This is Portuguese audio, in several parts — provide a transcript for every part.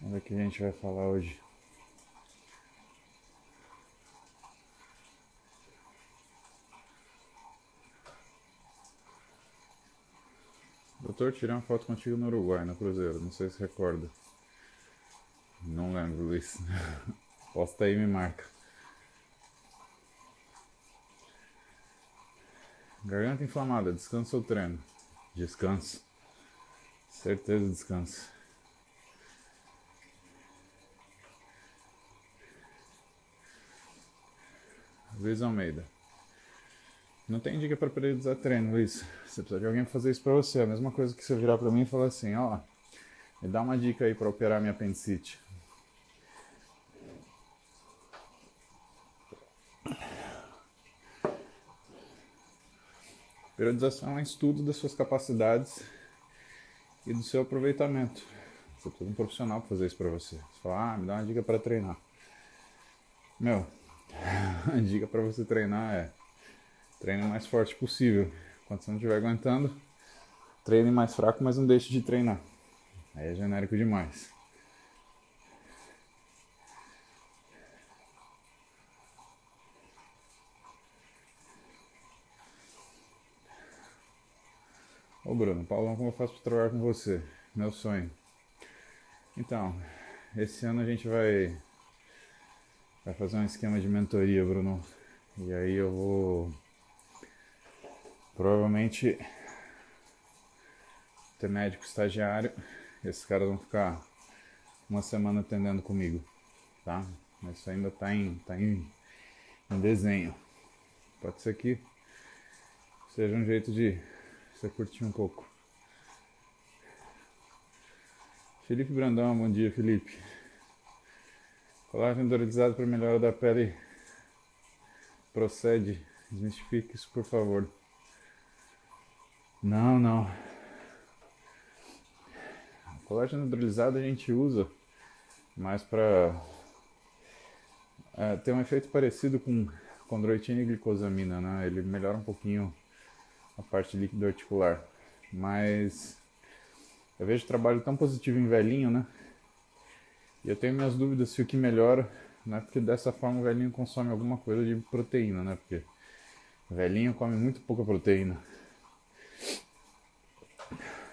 Vamos ver o que a gente vai falar hoje. Doutor, tirei uma foto contigo no Uruguai, no Cruzeiro. Não sei se recorda. Não lembro, Luiz. Posta aí e me marca. Garganta inflamada, descansa ou treino? Descanso. Certeza descanso. Luiz Almeida. Não tem dica para periodizar treino, Luiz. Você precisa de alguém fazer isso para você. É a mesma coisa que você virar para mim e falar assim, ó, me dá uma dica aí para operar minha apendicite. Periodização é um estudo das suas capacidades e do seu aproveitamento. Você precisa de um profissional para fazer isso para você. Você fala, ah, me dá uma dica para treinar. Meu, a dica para você treinar é treine o mais forte possível. Quando você não estiver aguentando, treine mais fraco, mas não deixe de treinar. Aí é genérico demais. Ô Bruno, Paulão, como eu faço para trabalhar com você? Meu sonho. Então, esse ano a gente vai vai fazer um esquema de mentoria, Bruno. E aí eu vou provavelmente ter médico estagiário. Esses caras vão ficar uma semana atendendo comigo, tá? Isso ainda tá em, tá em, em desenho. Pode ser que seja um jeito de você curtir um pouco. Felipe Brandão, bom dia, Felipe. Colágeno hidrolisado para melhora da pele. Procede. Desmistifique isso, por favor. Não, não. Colágeno hidrolisado a gente usa mais para é, ter um efeito parecido com condroitina e glicosamina, né? Ele melhora um pouquinho a parte líquido articular, mas eu vejo trabalho tão positivo em velhinho, né? E eu tenho minhas dúvidas se o que melhora, né? Porque dessa forma o velhinho consome alguma coisa de proteína, né? Porque o velhinho come muito pouca proteína.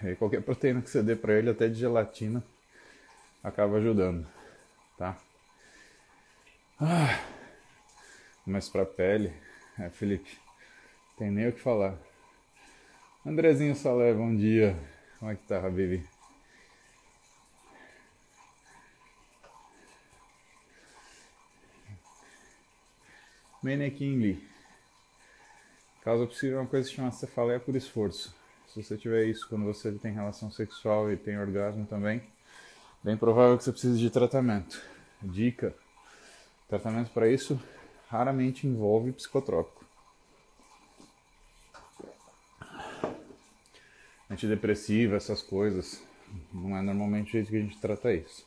E qualquer proteína que você dê para ele, até de gelatina, acaba ajudando, tá? Ah, mas para pele, é, Felipe, tem nem o que falar. Andrezinho Salé, bom dia. Como é que tá, Habibi? Menequim Causa possível uma coisa que chama cefaleia por esforço. Se você tiver isso quando você tem relação sexual e tem orgasmo também, bem provável que você precise de tratamento. Dica: tratamento para isso raramente envolve psicotrópico. Antidepressiva, essas coisas, não é normalmente o jeito que a gente trata isso.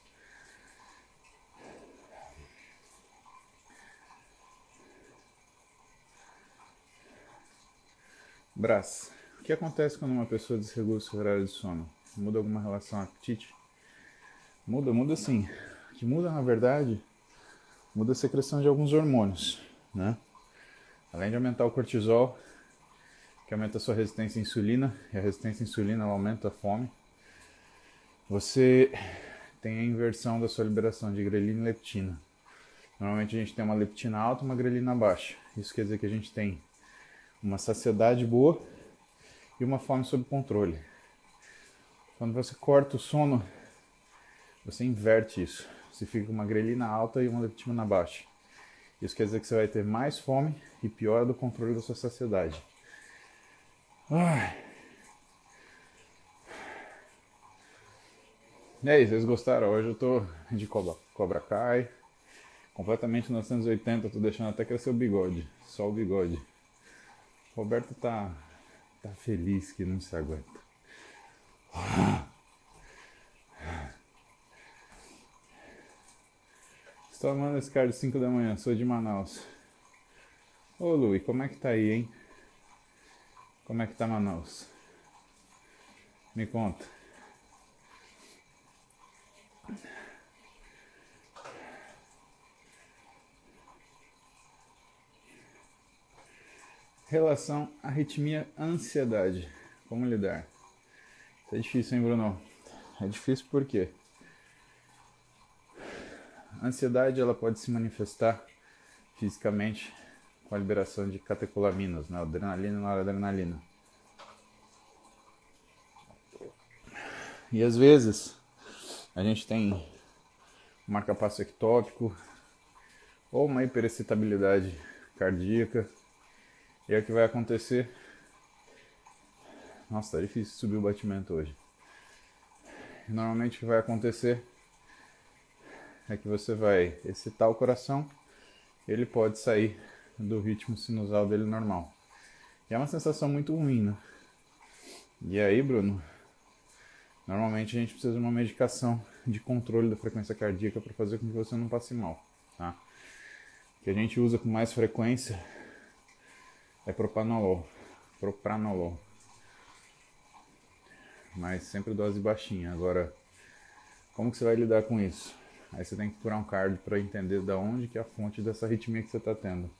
Brás. O que acontece quando uma pessoa desregula seu horário de sono? Muda alguma relação apetite? Muda, muda sim. O que muda, na verdade, muda a secreção de alguns hormônios, né? Além de aumentar o cortisol, que aumenta a sua resistência à insulina, e a resistência à insulina aumenta a fome, você tem a inversão da sua liberação de grelina e leptina. Normalmente a gente tem uma leptina alta e uma grelina baixa. Isso quer dizer que a gente tem uma saciedade boa e uma fome sob controle. Quando você corta o sono, você inverte isso. Você fica com uma grelina alta e uma leptina baixa. Isso quer dizer que você vai ter mais fome e pior do controle da sua saciedade. Ai. E aí, vocês gostaram? Hoje eu tô de Cobra, Cobra Kai, completamente 980, tô deixando até crescer o bigode, só o bigode. Roberto tá, tá feliz que não se aguenta. Estou amando esse cara de 5 da manhã, sou de Manaus. Ô Luiz, como é que tá aí, hein? Como é que tá Manaus? Me conta. Relação arritmia, ansiedade. Como lidar? Isso é difícil, hein, Bruno? É difícil por quê? A ansiedade ela pode se manifestar fisicamente com a liberação de catecolaminas, né? adrenalina e noradrenalina. E às vezes a gente tem um marcapasso ectópico ou uma hiperexcitabilidade cardíaca. E é o que vai acontecer. Nossa, tá difícil subir o batimento hoje. Normalmente o que vai acontecer é que você vai excitar o coração, ele pode sair do ritmo sinusal dele normal. E é uma sensação muito ruim, né? E aí, Bruno, normalmente a gente precisa de uma medicação de controle da frequência cardíaca para fazer com que você não passe mal, tá? Que a gente usa com mais frequência é propanolol, propranolol. Mas sempre dose baixinha. Agora, como que você vai lidar com isso? Aí você tem que curar um cardio para entender da onde que é a fonte dessa arritmia que você está tendo.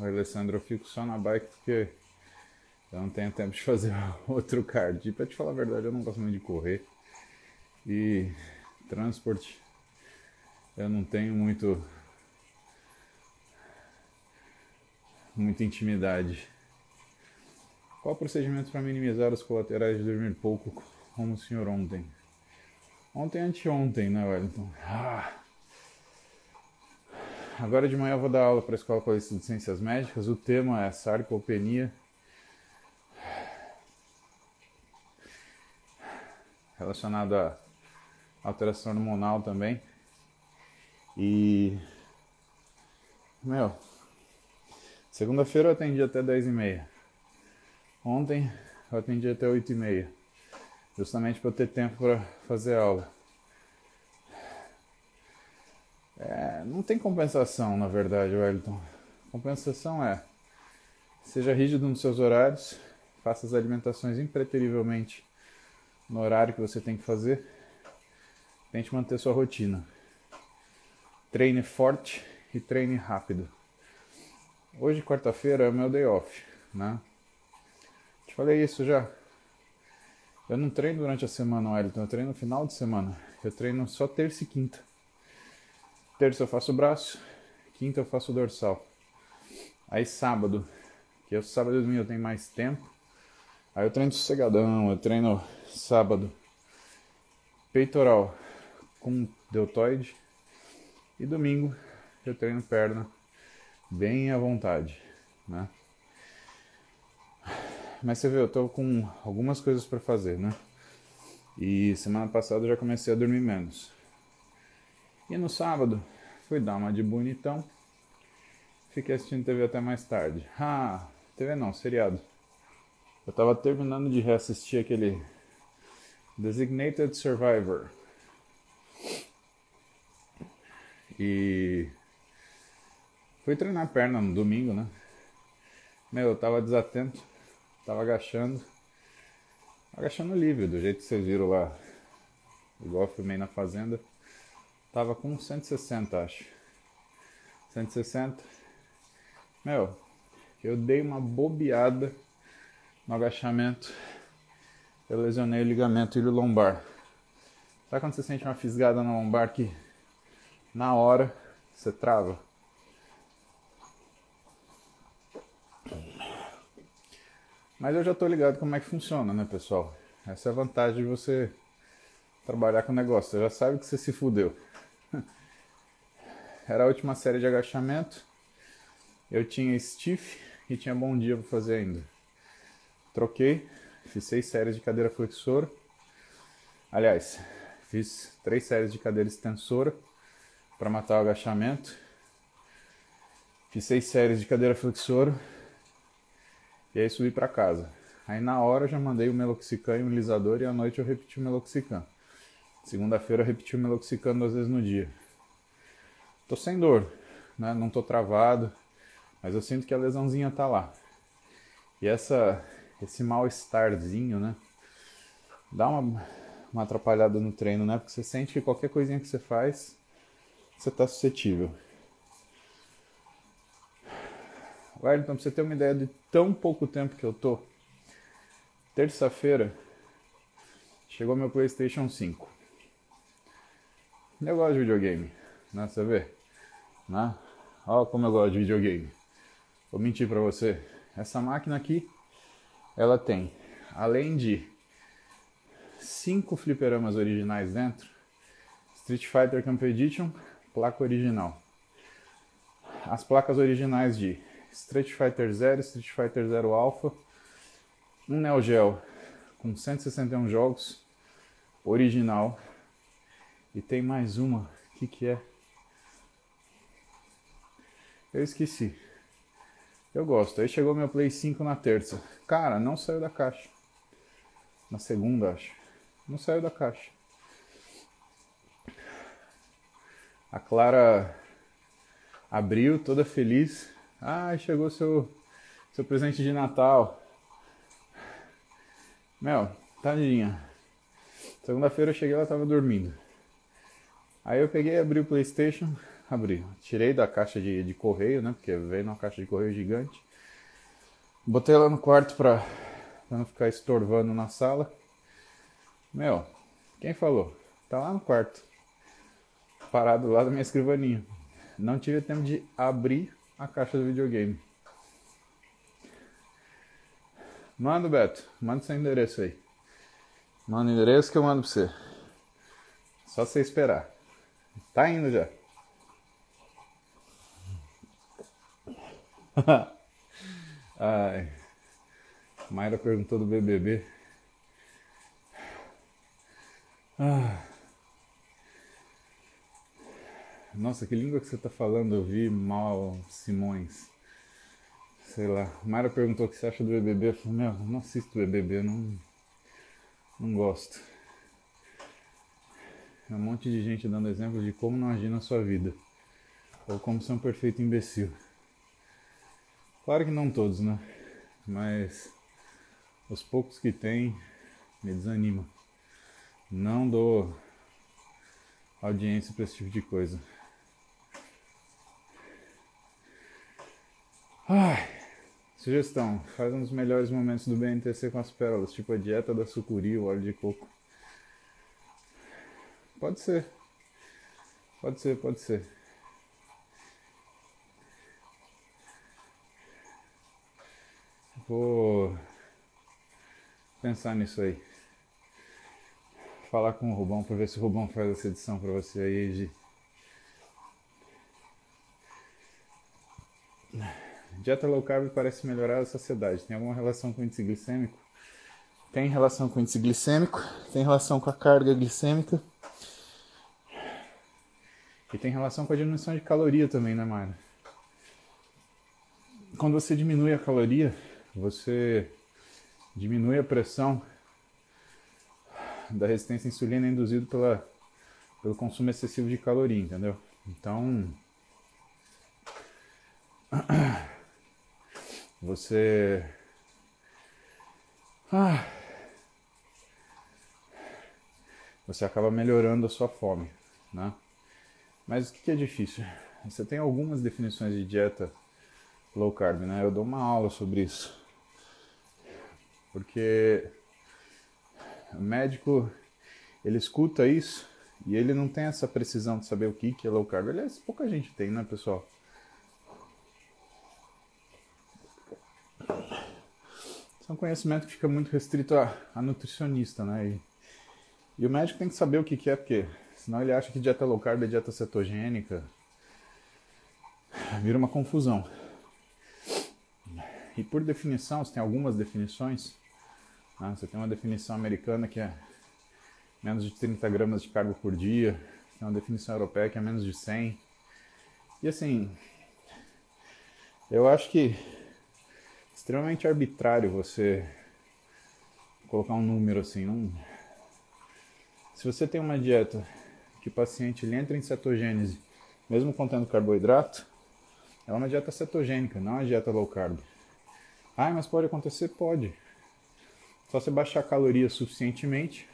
Oi, Alessandro, eu fico só na bike porque eu não tenho tempo de fazer outro card. E pra te falar a verdade, eu não gosto muito de correr. E transporte, eu não tenho muito muita intimidade. Qual o procedimento para minimizar os colaterais de dormir pouco, como o senhor ontem? Ontem anteontem, né, Wellington? Ah. Agora de manhã eu vou dar aula para a Escola de Ciências Médicas. O tema é sarcopenia. Relacionado a alteração hormonal também. E. Meu. Segunda-feira eu atendi até 10 e meia. Ontem eu atendi até 8 e meia. Justamente para ter tempo para fazer aula. É, não tem compensação, na verdade, Wellington. Compensação é seja rígido nos seus horários, faça as alimentações impreterivelmente no horário que você tem que fazer. Tente manter sua rotina. Treine forte e treine rápido. Hoje, quarta-feira, é o meu day off, né? Te falei isso já. Eu não treino durante a semana, Wellington. Eu treino no final de semana. Eu treino só terça e quinta. Terça eu faço braço, quinta eu faço dorsal. Aí sábado, que é o sábado e domingo eu tenho mais tempo. Aí eu treino sossegadão, eu treino sábado peitoral com deltoide. E domingo eu treino perna bem à vontade, né? Mas você vê, eu tô com algumas coisas para fazer, né? E semana passada eu já comecei a dormir menos. E no sábado, fui dar uma de bonitão. Fiquei assistindo TV até mais tarde. Ah, TV não, seriado. Eu tava terminando de reassistir aquele Designated Survivor. E fui treinar perna no domingo, né? Meu, eu tava desatento, tava agachando. Agachando livre, do jeito que vocês viram lá. Igual eu filmei na fazenda. Tava com 160, acho. 160. Meu, eu dei uma bobeada no agachamento. Eu lesionei o ligamento ilho lombar. Sabe quando você sente uma fisgada na lombar que na hora você trava? Mas eu já tô ligado como é que funciona, né, pessoal? Essa é a vantagem de você trabalhar com o negócio. Você já sabe que você se fudeu era a última série de agachamento. Eu tinha stiff e tinha bom dia para fazer ainda. Troquei, fiz seis séries de cadeira flexora. Aliás, fiz três séries de cadeira extensora para matar o agachamento. Fiz seis séries de cadeira flexora e aí subi para casa. Aí na hora eu já mandei o meloxicam e o lisador e à noite eu repeti o meloxicam. Segunda-feira eu repeti o meloxicam duas vezes no dia. Tô sem dor, né? Não tô travado, mas eu sinto que a lesãozinha tá lá. E essa esse mal-estarzinho, né? Dá uma, uma atrapalhada no treino, né? Porque você sente que qualquer coisinha que você faz, você está suscetível. Então, pra você ter uma ideia de tão pouco tempo que eu tô, terça-feira chegou meu PlayStation 5. Eu gosto de videogame, né? Você vê? Né? Olha como eu gosto de videogame. Vou mentir pra você. Essa máquina aqui, ela tem, além de cinco fliperamas originais dentro, Street Fighter Camp Edition, placa original. As placas originais de Street Fighter Zero, Street Fighter Zero Alpha, um Neo Geo com 161 jogos, original. E tem mais uma, o que, que é? Eu esqueci. Eu gosto. Aí chegou meu Play 5 na terça. Cara, não saiu da caixa. Na segunda, acho. Não saiu da caixa. A Clara abriu, toda feliz. Ah, chegou seu, seu presente de Natal. Mel, tadinha. Segunda-feira eu cheguei, ela tava dormindo. Aí eu peguei, abri o Playstation, abri. Tirei da caixa de, de correio, né? Porque veio numa caixa de correio gigante. Botei ela no quarto pra, pra não ficar estorvando na sala. Meu, quem falou? Tá lá no quarto. Parado lá da minha escrivaninha. Não tive tempo de abrir a caixa do videogame. Manda, Beto. Manda seu endereço aí. Manda o endereço que eu mando pra você. Só você esperar. Tá indo já. Ai. Mayra perguntou do BBB. Ah. Nossa, que língua que você tá falando? Eu vi mal Simões. Sei lá. Mayra perguntou o que você acha do BBB. Eu falei, meu, não assisto BBB, não, não gosto. É um monte de gente dando exemplos de como não agir na sua vida. Ou como ser um perfeito imbecil. Claro que não todos, né? Mas os poucos que tem me desanimam. Não dou audiência para esse tipo de coisa. Ai, sugestão: faz um dos melhores momentos do BNTC com as pérolas, tipo a dieta da sucuri, o óleo de coco. Pode ser. Pode ser, pode ser. Vou pensar nisso aí falar com o Rubão para ver se o Rubão faz essa edição para você aí, Gi. Dieta low carb parece melhorar a saciedade. Tem alguma relação com o índice glicêmico? Tem relação com o índice glicêmico, tem relação com a carga glicêmica. E tem relação com a diminuição de caloria também, né, Mara? Quando você diminui a caloria, você diminui a pressão da resistência à insulina induzido pela, pelo consumo excessivo de caloria, entendeu? Então, você. Ah, você acaba melhorando a sua fome, né? Mas o que é difícil? Você tem algumas definições de dieta low carb, né? Eu dou uma aula sobre isso. Porque o médico, ele escuta isso e ele não tem essa precisão de saber o que, é low carb. Aliás, pouca gente tem, né, pessoal? Isso é um conhecimento que fica muito restrito a, a nutricionista, né? E, e, o médico tem que saber o que, que é, porque senão ele acha que dieta low carb é dieta cetogênica. Vira uma confusão. E por definição, você tem algumas definições, né? Você tem uma definição americana que é menos de 30 gramas de carbo por dia, tem uma definição europeia que é menos de 100. E assim, eu acho que extremamente arbitrário você colocar um número assim. Se você tem uma dieta que o paciente ele entra em cetogênese, mesmo contendo carboidrato, é uma dieta cetogênica, não é uma dieta low carb. Ah, mas pode acontecer? Pode. Só você baixar a caloria suficientemente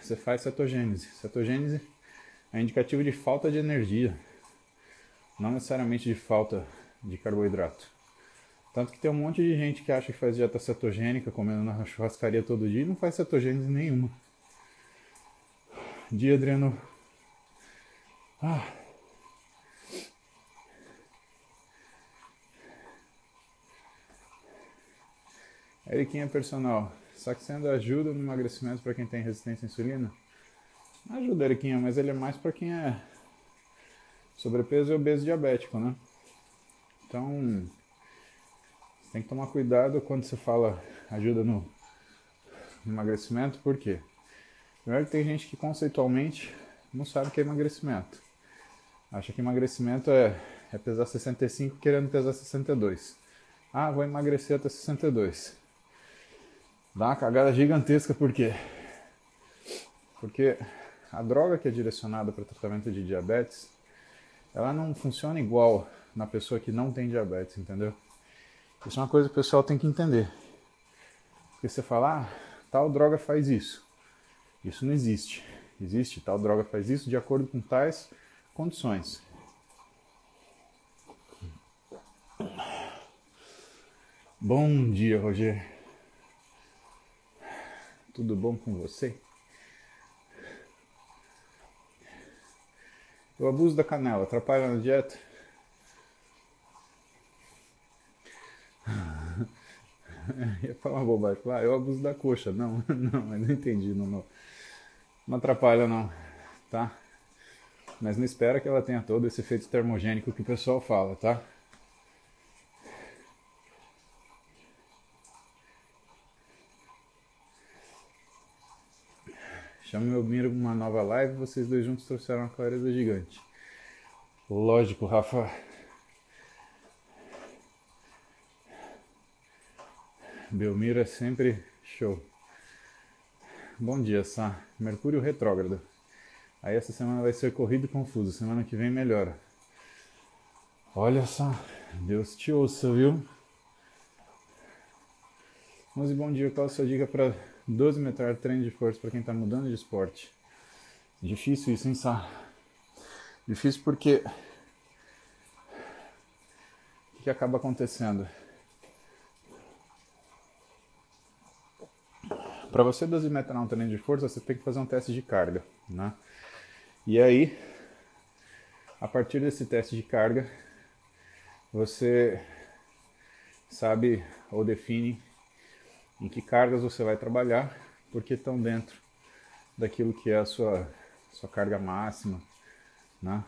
você faz cetogênese. Cetogênese é indicativo de falta de energia, não necessariamente de falta de carboidrato. Tanto que tem um monte de gente que acha que faz dieta cetogênica, comendo na churrascaria todo dia e não faz cetogênese nenhuma. Dia, Adriano. Ah. Eriquinha personal. Saxenda ajuda no emagrecimento para quem tem resistência à insulina? Ajuda, Eriquinha, mas ele é mais para quem é sobrepeso e obeso diabético, né? Então, tem que tomar cuidado quando você fala ajuda no emagrecimento, por quê? Primeiro que tem gente que conceitualmente não sabe o que é emagrecimento. Acha que emagrecimento é, é pesar 65 querendo pesar 62. Ah, vou emagrecer até 62. Dá uma cagada gigantesca, por quê? Porque a droga que é direcionada para tratamento de diabetes, ela não funciona igual na pessoa que não tem diabetes, entendeu? Isso é uma coisa que o pessoal tem que entender. Porque você fala, ah, tal droga faz isso. Isso não existe. Existe, tal droga faz isso de acordo com tais condições. Bom dia, Roger. Tudo bom com você? O abuso da canela atrapalha na dieta? ia falar uma bobagem. Falar, ah, eu abuso da coxa. Não, não, mas não entendi. Não, não, não atrapalha, não. Tá? Mas não espera que ela tenha todo esse efeito termogênico que o pessoal fala, tá? Chame meu Miro uma nova live vocês dois juntos trouxeram uma clareza gigante. Lógico, Rafa. Belmiro é sempre show. Bom dia, Sá. Mercúrio retrógrado. Aí essa semana vai ser corrido e confuso. Semana que vem melhora. Olha só, Deus te ouça, viu? Mas bom dia. Qual a sua dica para 12 metros treino de força para quem está mudando de esporte? Difícil isso, hein, Sá? Difícil porque o que acaba acontecendo? Para você dosimetrar um treino de força, você tem que fazer um teste de carga, né? E aí, a partir desse teste de carga, você sabe ou define em que cargas você vai trabalhar, porque estão dentro daquilo que é a sua, sua carga máxima, né?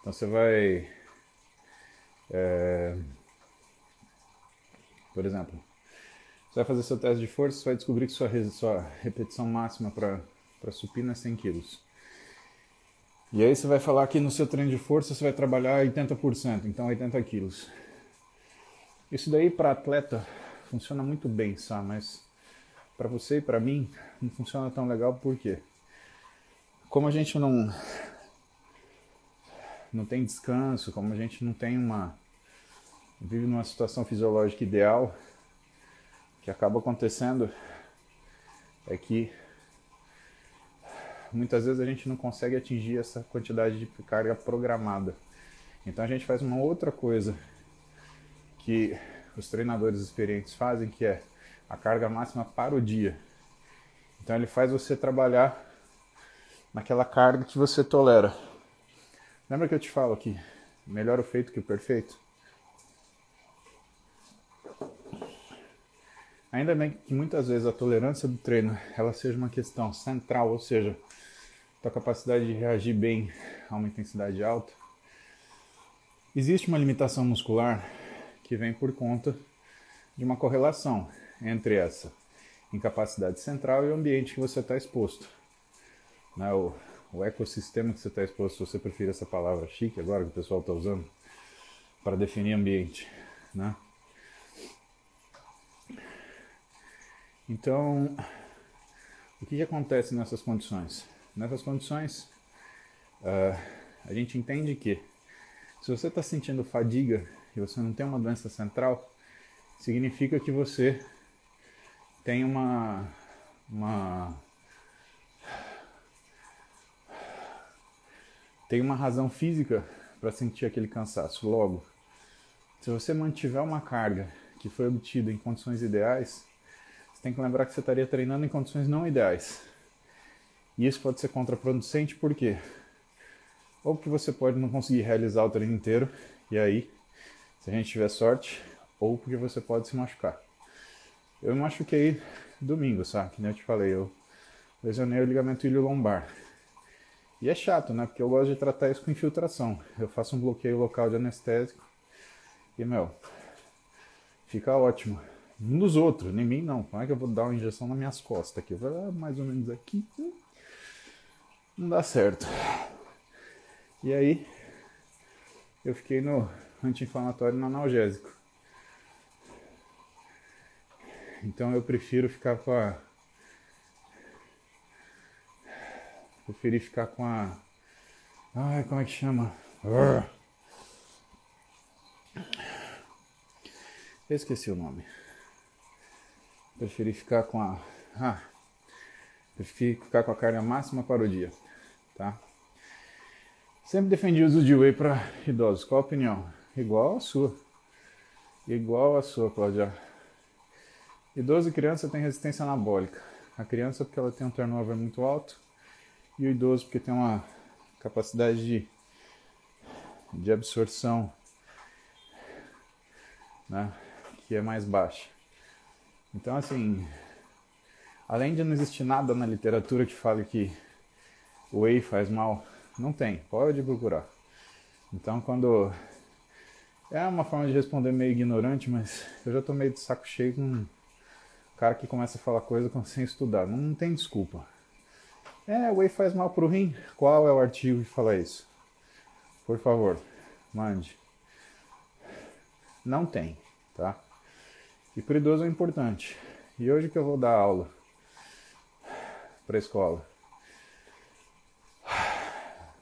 Então você vai, é, por exemplo, você vai fazer seu teste de força, você vai descobrir que sua, sua repetição máxima para supino é 100 kg. E aí você vai falar que no seu treino de força você vai trabalhar 80%, então 80 kg. Isso daí para atleta funciona muito bem, sabe? Mas para você e para mim não funciona tão legal porque como a gente não não tem descanso, como a gente não tem uma vive numa situação fisiológica ideal, que acaba acontecendo é que muitas vezes a gente não consegue atingir essa quantidade de carga programada. Então a gente faz uma outra coisa que os treinadores experientes fazem, que é a carga máxima para o dia. Então ele faz você trabalhar naquela carga que você tolera. Lembra que eu te falo que melhor o feito que o perfeito? Ainda bem que muitas vezes a tolerância do treino ela seja uma questão central, ou seja, tua capacidade de reagir bem a uma intensidade alta. Existe uma limitação muscular que vem por conta de uma correlação entre essa incapacidade central e o ambiente que você está exposto. Né? O, o ecossistema que você está exposto, se você prefere essa palavra chique agora que o pessoal está usando para definir ambiente. Né? Então, o que, que acontece nessas condições? Nessas condições, uh, a gente entende que se você está sentindo fadiga e você não tem uma doença central, significa que você tem uma, uma tem uma razão física para sentir aquele cansaço. Logo, se você mantiver uma carga que foi obtida em condições ideais, tem que lembrar que você estaria treinando em condições não ideais. E isso pode ser contraproducente por quê? Ou porque você pode não conseguir realizar o treino inteiro, e aí, se a gente tiver sorte, ou porque você pode se machucar. Eu me machuquei domingo, sabe? Que nem eu te falei, eu lesionei o ligamento ilho lombar. E é chato, né? Porque eu gosto de tratar isso com infiltração. Eu faço um bloqueio local de anestésico e, meu, fica ótimo. Dos outros, nem mim não. Como é que eu vou dar uma injeção nas minhas costas aqui? Eu vou ah, mais ou menos aqui. Não dá certo. E aí, eu fiquei no anti-inflamatório no analgésico. Então eu prefiro ficar com a. Preferi ficar com a. Ai, como é que chama? Eu esqueci o nome. Preferi ficar com a. Ah, preferi ficar com a carne máxima para o dia, tá? Sempre defendi o uso de whey para idosos. Qual a opinião? Igual a sua. Igual a sua, Cláudia. Idoso e criança tem resistência anabólica. A criança porque ela tem um turnover muito alto e o idoso porque tem uma capacidade de, de absorção né, que é mais baixa. Então, assim, além de não existir nada na literatura que fale que o whey faz mal, não tem, pode procurar. Então, quando. É uma forma de responder meio ignorante, mas eu já tô meio de saco cheio com cara que começa a falar coisa sem estudar. Não tem desculpa. É, o whey faz mal pro rim? Qual é o artigo que fala isso? Por favor, mande. Não tem, tá? E pro idoso é importante. E hoje que eu vou dar aula para a escola.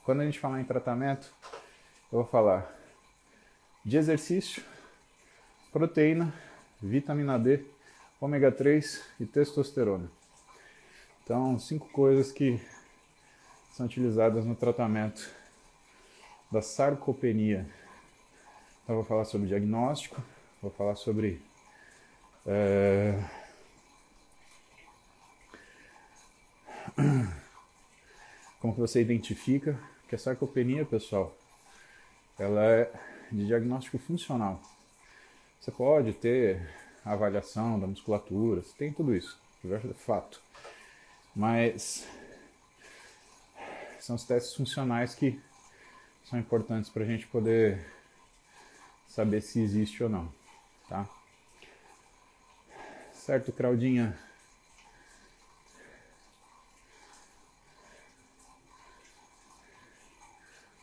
Quando a gente falar em tratamento, eu vou falar de exercício, proteína, vitamina D ômega 3 e testosterona. Então, cinco coisas que são utilizadas no tratamento da sarcopenia. Então, vou falar sobre diagnóstico, vou falar sobre é... como que você identifica que a sarcopenia, pessoal, ela é de diagnóstico funcional. Você pode ter avaliação da musculatura, você tem tudo isso, é fato. Mas são os testes funcionais que são importantes para a gente poder saber se existe ou não, tá? Certo, Claudinha?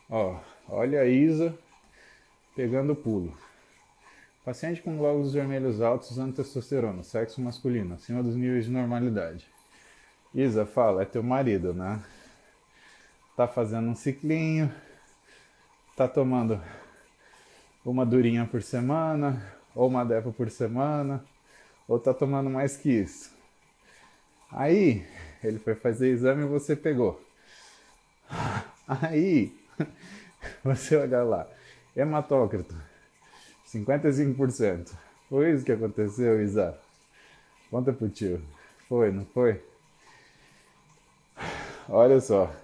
Ó, olha a Isa pegando o pulo. Paciente com glóbulos vermelhos altos usando testosterona, sexo masculino, acima dos níveis de normalidade. Isa, fala, é teu marido, né? Tá fazendo um ciclinho, tá tomando uma durinha por semana, ou uma depa por semana, ou tá tomando mais que isso. Aí, ele foi fazer exame e você pegou. Aí, você olha lá, hematócrito 55%. Foi isso que aconteceu, Isa? Conta pro tio. Foi, não foi? Olha só.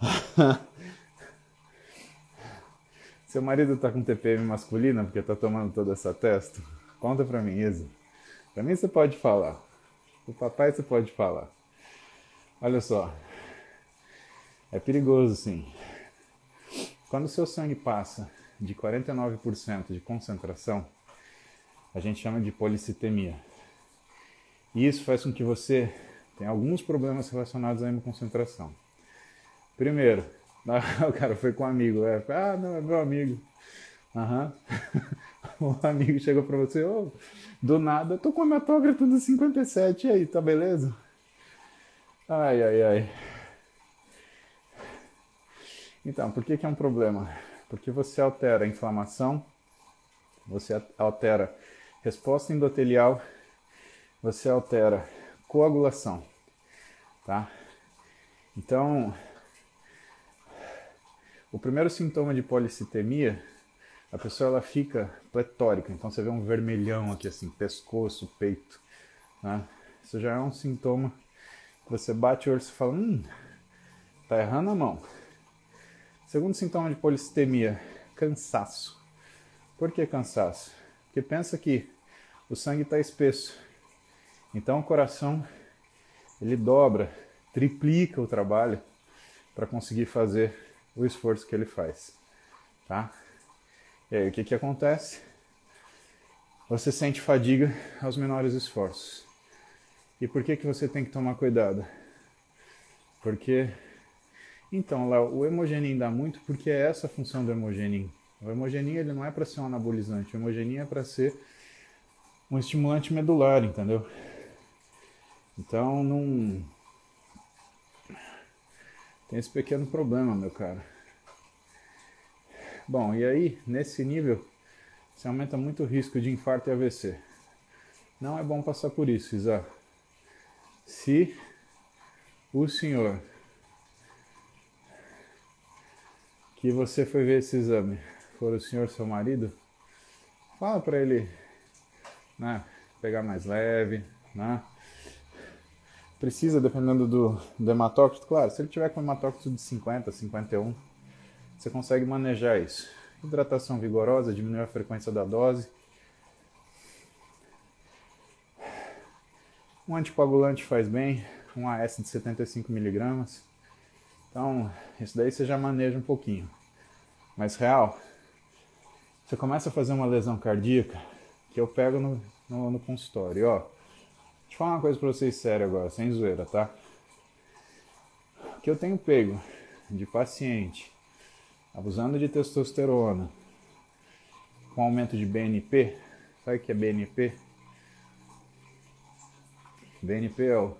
Seu marido tá com TPM masculina porque tá tomando toda essa testa? Conta pra mim, Isa. Pra mim você pode falar. O papai você pode falar. Olha só. É perigoso sim. Quando o seu sangue passa de 49% de concentração, a gente chama de policitemia. E isso faz com que você tenha alguns problemas relacionados à hemoconcentração. Primeiro, o cara foi com um amigo, é, ah, não, é meu amigo. Aham. Uhum. o amigo chegou para você, oh, do nada, tô com a metógrafo do 57, e aí, tá beleza? Ai, ai, ai. Então, por que, que é um problema? porque você altera a inflamação, você altera resposta endotelial, você altera coagulação, tá? Então, O primeiro sintoma de policitemia, a pessoa ela fica pletórica, então você vê um vermelhão aqui assim, pescoço, peito. Né? Isso já é um sintoma que você bate o olho e fala, hum, tá errando a mão. Segundo sintoma de policitemia, cansaço. Por que cansaço? Porque pensa que o sangue está espesso. Então o coração ele dobra, triplica o trabalho para conseguir fazer o esforço que ele faz, tá? E aí o que que acontece? Você sente fadiga aos menores esforços. E por que que você tem que tomar cuidado? Porque então, lá o hemogenin dá muito porque é essa a função do hemogenin. O hemogenin ele não é para ser um anabolizante, o hemogenin é para ser um estimulante medular, entendeu? Então não tem esse pequeno problema, meu cara. Bom, e aí, nesse nível, você aumenta muito o risco de infarto e AVC. Não é bom passar por isso, Isa. Se o senhor que você foi ver esse exame for o senhor seu marido, fala para ele né, pegar mais leve, né? Precisa, dependendo do, do hematócrito, claro, se ele tiver com hematócrito de 50, 51, você consegue manejar isso. Hidratação vigorosa, diminuir a frequência da dose. Um anticoagulante faz bem, um AS de 75 miligramas. Então, isso daí você já maneja um pouquinho. Mas real, você começa a fazer uma lesão cardíaca que eu pego no, no, no consultório, ó. Deixa eu falar uma coisa pra vocês sério agora, sem zoeira, tá? O que eu tenho pego de paciente abusando de testosterona com aumento de BNP, sabe o que é BNP? BNP é o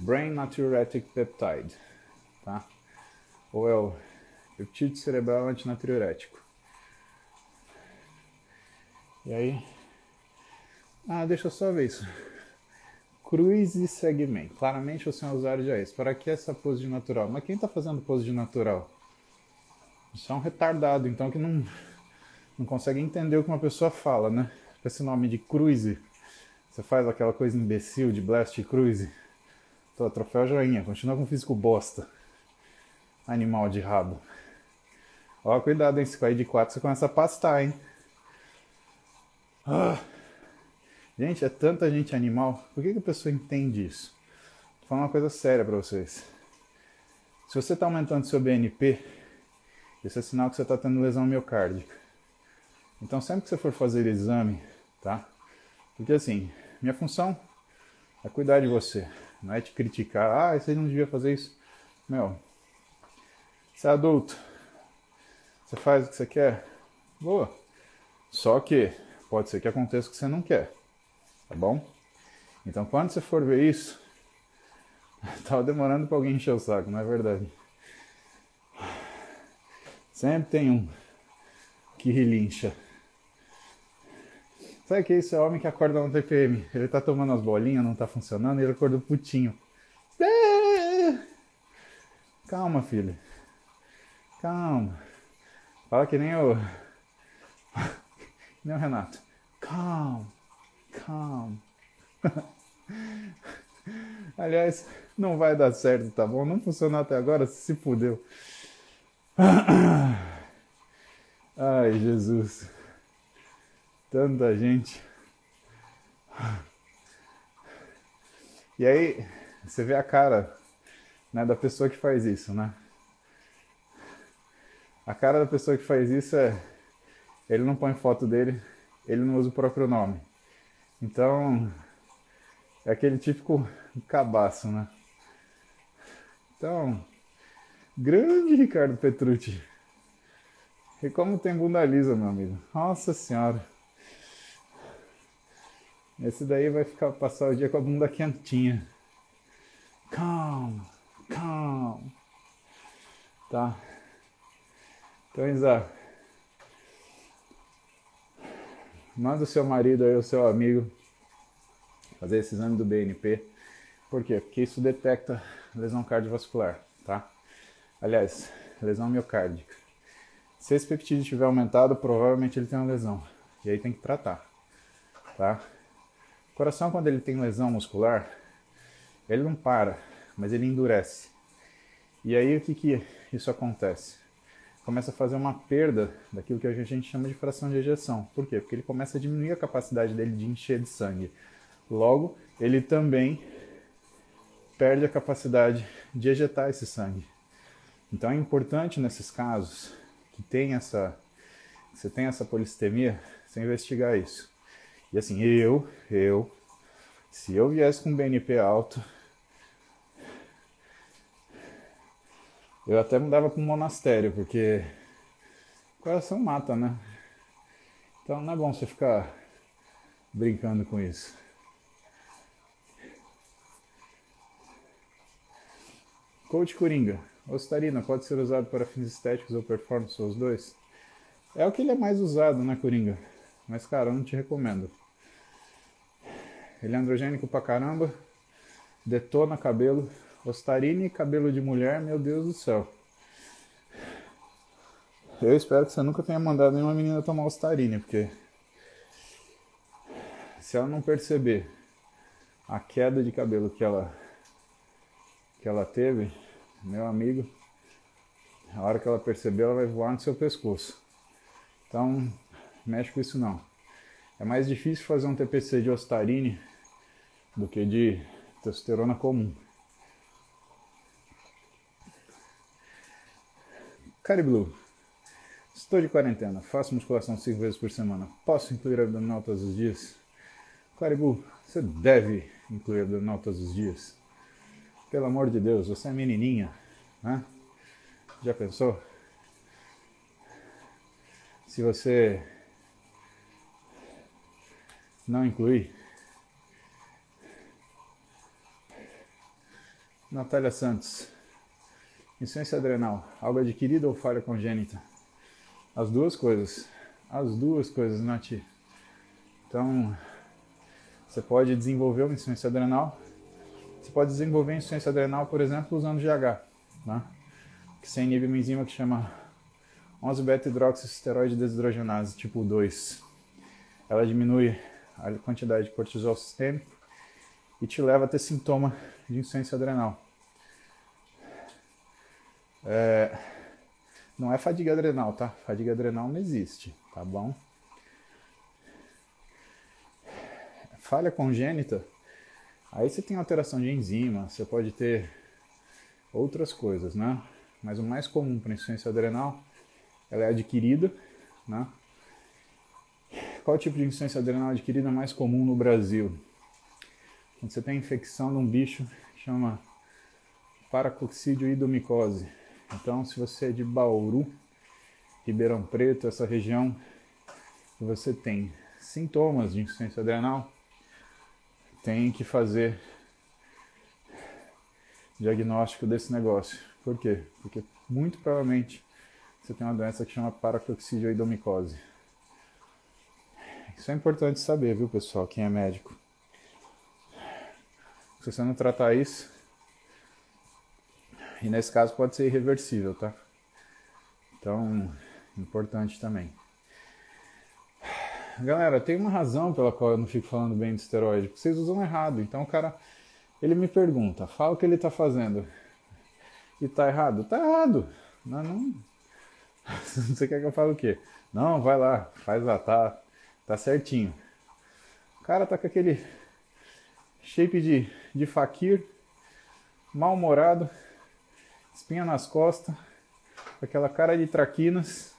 Brain Natriuretic Peptide, tá? Ou é o peptídeo cerebral antinatriurético. E aí, ah, deixa eu só ver isso. Cruise segmento. Claramente você é um usuário de AES. Para que essa pose de natural? Mas quem está fazendo pose de natural? Isso é um retardado, então, que não, não consegue entender o que uma pessoa fala, né? Esse nome de cruise. Você faz aquela coisa imbecil de blast cruise. Tô, troféu joinha. Continua com físico bosta. Animal de rabo. Ó, cuidado, hein? Se cair de quatro, você começa a pastar, hein? Ah. Gente, é tanta gente animal. Por que, que a pessoa entende isso? Vou falar uma coisa séria para vocês. Se você está aumentando seu BNP, isso é sinal que você está tendo lesão miocárdica. Então, sempre que você for fazer exame, tá? Porque assim, minha função é cuidar de você, não é te criticar. Ah, você não devia fazer isso. Meu, você é adulto, você faz o que você quer, boa. Só que pode ser que aconteça o que você não quer. Tá bom? Então quando você for ver isso, tava demorando para alguém encher o saco, não é verdade? Sempre tem um que relincha. Sabe que esse é homem que acorda no TPM? Ele tá tomando as bolinhas, não tá funcionando, ele acordou putinho. Calma, filho. Calma. Fala que nem o. nem o Renato. Calma. Calma. Aliás, não vai dar certo, tá bom? Não funcionou até agora, se fudeu. Ai, Jesus. Tanta gente. E aí, você vê a cara né, da pessoa que faz isso, né? A cara da pessoa que faz isso é. Ele não põe foto dele, ele não usa o próprio nome. Então, é aquele típico cabaço, né? Então, grande Ricardo Petrucci. E como tem bunda lisa, meu amigo. Nossa senhora. Esse daí vai ficar passar o dia com a bunda quentinha. Calma, calma. Tá. Então, Isa, Manda o seu marido aí, o seu amigo, fazer esse exame do BNP. Por quê? Porque isso detecta lesão cardiovascular, tá? Aliás, lesão miocárdica. Se esse peptídeo tiver aumentado, provavelmente ele tem uma lesão. E aí tem que tratar, tá? O coração, quando ele tem lesão muscular, ele não para, mas ele endurece. E aí o que, que isso acontece? Começa a fazer uma perda daquilo que a gente chama de fração de ejeção. Por quê? Porque ele começa a diminuir a capacidade dele de encher de sangue. Logo, ele também perde a capacidade de ejetar esse sangue. Então é importante nesses casos que tem essa, você tem essa polistemia, você investigar isso. E assim, eu, eu, se eu viesse com BNP alto, eu até mudava para um monastério, porque o coração mata, né? Então não é bom você ficar brincando com isso. Coach Coringa. Ostarina pode ser usado para fins estéticos ou performance, ou os dois? É o que ele é mais usado, né, Coringa? Mas, cara, eu não te recomendo. Ele é androgênico pra caramba, detona cabelo. Ostarine e cabelo de mulher, meu Deus do céu. Eu espero que você nunca tenha mandado nenhuma menina tomar Ostarine, porque se ela não perceber a queda de cabelo que ela que ela teve, meu amigo, a hora que ela perceber, ela vai voar no seu pescoço. Então, mexe com isso não. É mais difícil fazer um TPC de ostarine do que de testosterona comum. Cariblu. Estou de quarentena, faço musculação cinco vezes por semana. Posso incluir abdominal todos os dias? Cariblu, você deve incluir abdominal todos os dias. Pelo amor de Deus, você é menininha, né? Já pensou? Se você não incluir. Natália Santos. Insuficiência adrenal, algo adquirido ou falha congênita? As duas coisas. As duas coisas, Nath. Então, você pode desenvolver uma insuficiência adrenal você pode desenvolver insuficiência adrenal, por exemplo, usando GH, né? que você inibe uma enzima que chama 11-beta-hidroxisteroide desidrogenase tipo 2. Ela diminui a quantidade de cortisol sistêmico e te leva a ter sintoma de insuficiência adrenal. É, não é fadiga adrenal, tá? Fadiga adrenal não existe, tá bom? Falha congênita Aí você tem alteração de enzima, você pode ter outras coisas, né? Mas o mais comum para insuficiência adrenal, ela é adquirida, né? Qual tipo de insuficiência adrenal adquirida mais comum no Brasil? Quando você tem infecção de um bicho que chama paracocídio idomicose. Então, se você é de Bauru, Ribeirão Preto, essa região, você tem sintomas de insuficiência adrenal, tem que fazer diagnóstico desse negócio. Por quê? Porque muito provavelmente você tem uma doença que chama paracoccidioidomicose. Isso é importante saber, viu, pessoal, quem é médico. Se você não tratar isso, e nesse caso pode ser irreversível, tá? Então, importante também. Galera, tem uma razão pela qual eu não fico falando bem de esteroide, porque vocês usam errado. Então o cara, ele me pergunta, fala o que ele está fazendo. E tá errado? Tá errado. Não, não. Você quer que eu fale o quê? Não, vai lá, faz lá, tá, tá certinho. O cara tá com aquele shape de, de fakir, mal-humorado, espinha nas costas, aquela cara de traquinas,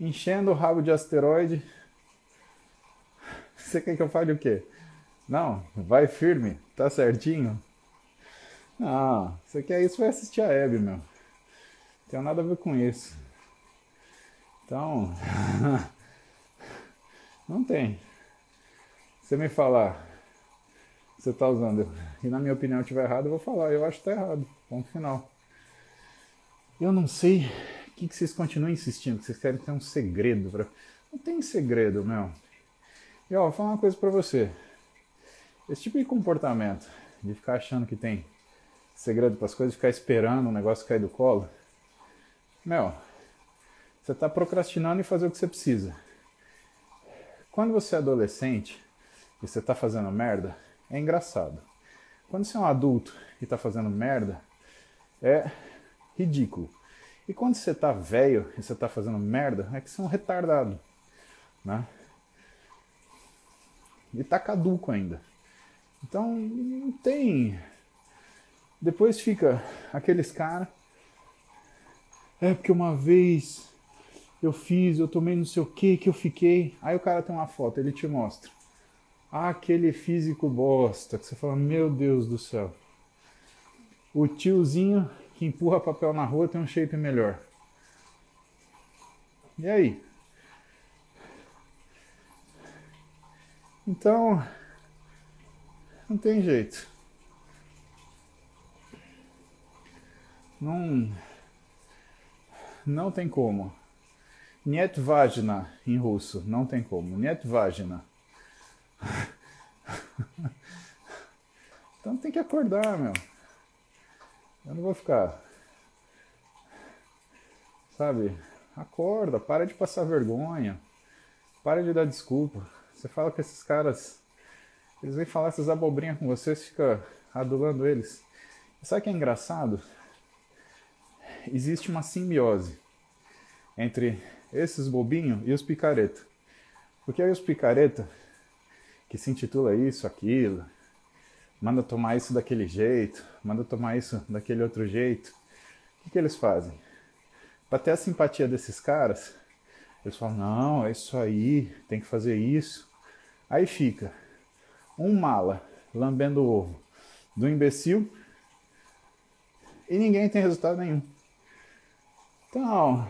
enchendo o rabo de asteroide você quer que eu fale o quê? Não, vai firme, tá certinho? Não, você quer isso, vai assistir a Hebe, meu. Não tem nada a ver com isso. Então, não tem. Você me falar, você tá usando, e na minha opinião tiver errado, eu vou falar, eu acho que tá errado. Ponto final. Eu não sei o que, que vocês continuam insistindo, que vocês querem ter um segredo. Pra... Não tem segredo, meu. E ó, vou falar uma coisa pra você. Esse tipo de comportamento, de ficar achando que tem segredo para as coisas, ficar esperando o negócio cair do colo, meu, Você está procrastinando em fazer o que você precisa. Quando você é adolescente e você está fazendo merda, é engraçado. Quando você é um adulto e está fazendo merda, é ridículo. E quando você está velho e você está fazendo merda, é que você é um retardado. Né? E tá caduco ainda. Então não tem. Depois fica aqueles caras. É porque uma vez eu fiz, eu tomei não sei o que que eu fiquei. Aí o cara tem uma foto, ele te mostra. Ah, aquele físico bosta, que você fala, meu Deus do céu. O tiozinho que empurra papel na rua tem um shape melhor. E aí? Então, não tem jeito. Não, não tem como. Niet vagina em russo, não tem como. Niet vagina. Então tem que acordar, meu. Eu não vou ficar. Sabe? Acorda, para de passar vergonha. Para de dar desculpa. Você fala que esses caras. Eles vêm falar essas abobrinhas com você, você fica adulando eles. Sabe o que é engraçado? Existe uma simbiose entre esses bobinhos e os picareta. Porque aí os picareta, que se intitula isso, aquilo, manda tomar isso daquele jeito, manda tomar isso daquele outro jeito, o que, que eles fazem? Para ter a simpatia desses caras, eles falam: não, é isso aí, tem que fazer isso. Aí fica um mala lambendo o ovo do imbecil e ninguém tem resultado nenhum. Então,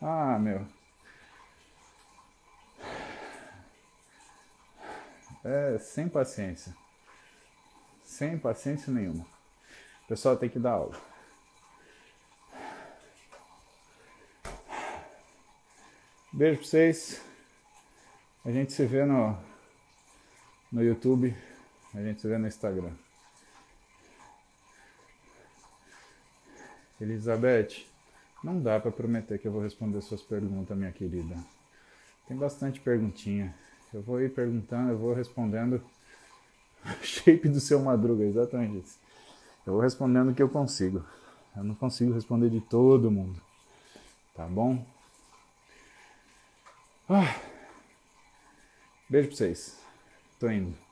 ah, meu, É sem paciência. Sem paciência nenhuma. O pessoal tem que dar aula. Beijo pra vocês. A gente se vê no, no YouTube. A gente vê no Instagram. Elizabeth, não dá para prometer que eu vou responder suas perguntas, minha querida. Tem bastante perguntinha. Eu vou ir perguntando, eu vou respondendo. Shape do seu madruga, exatamente isso. Eu vou respondendo o que eu consigo. Eu não consigo responder de todo mundo. Tá bom? Ah. Beijo pra vocês. Tô.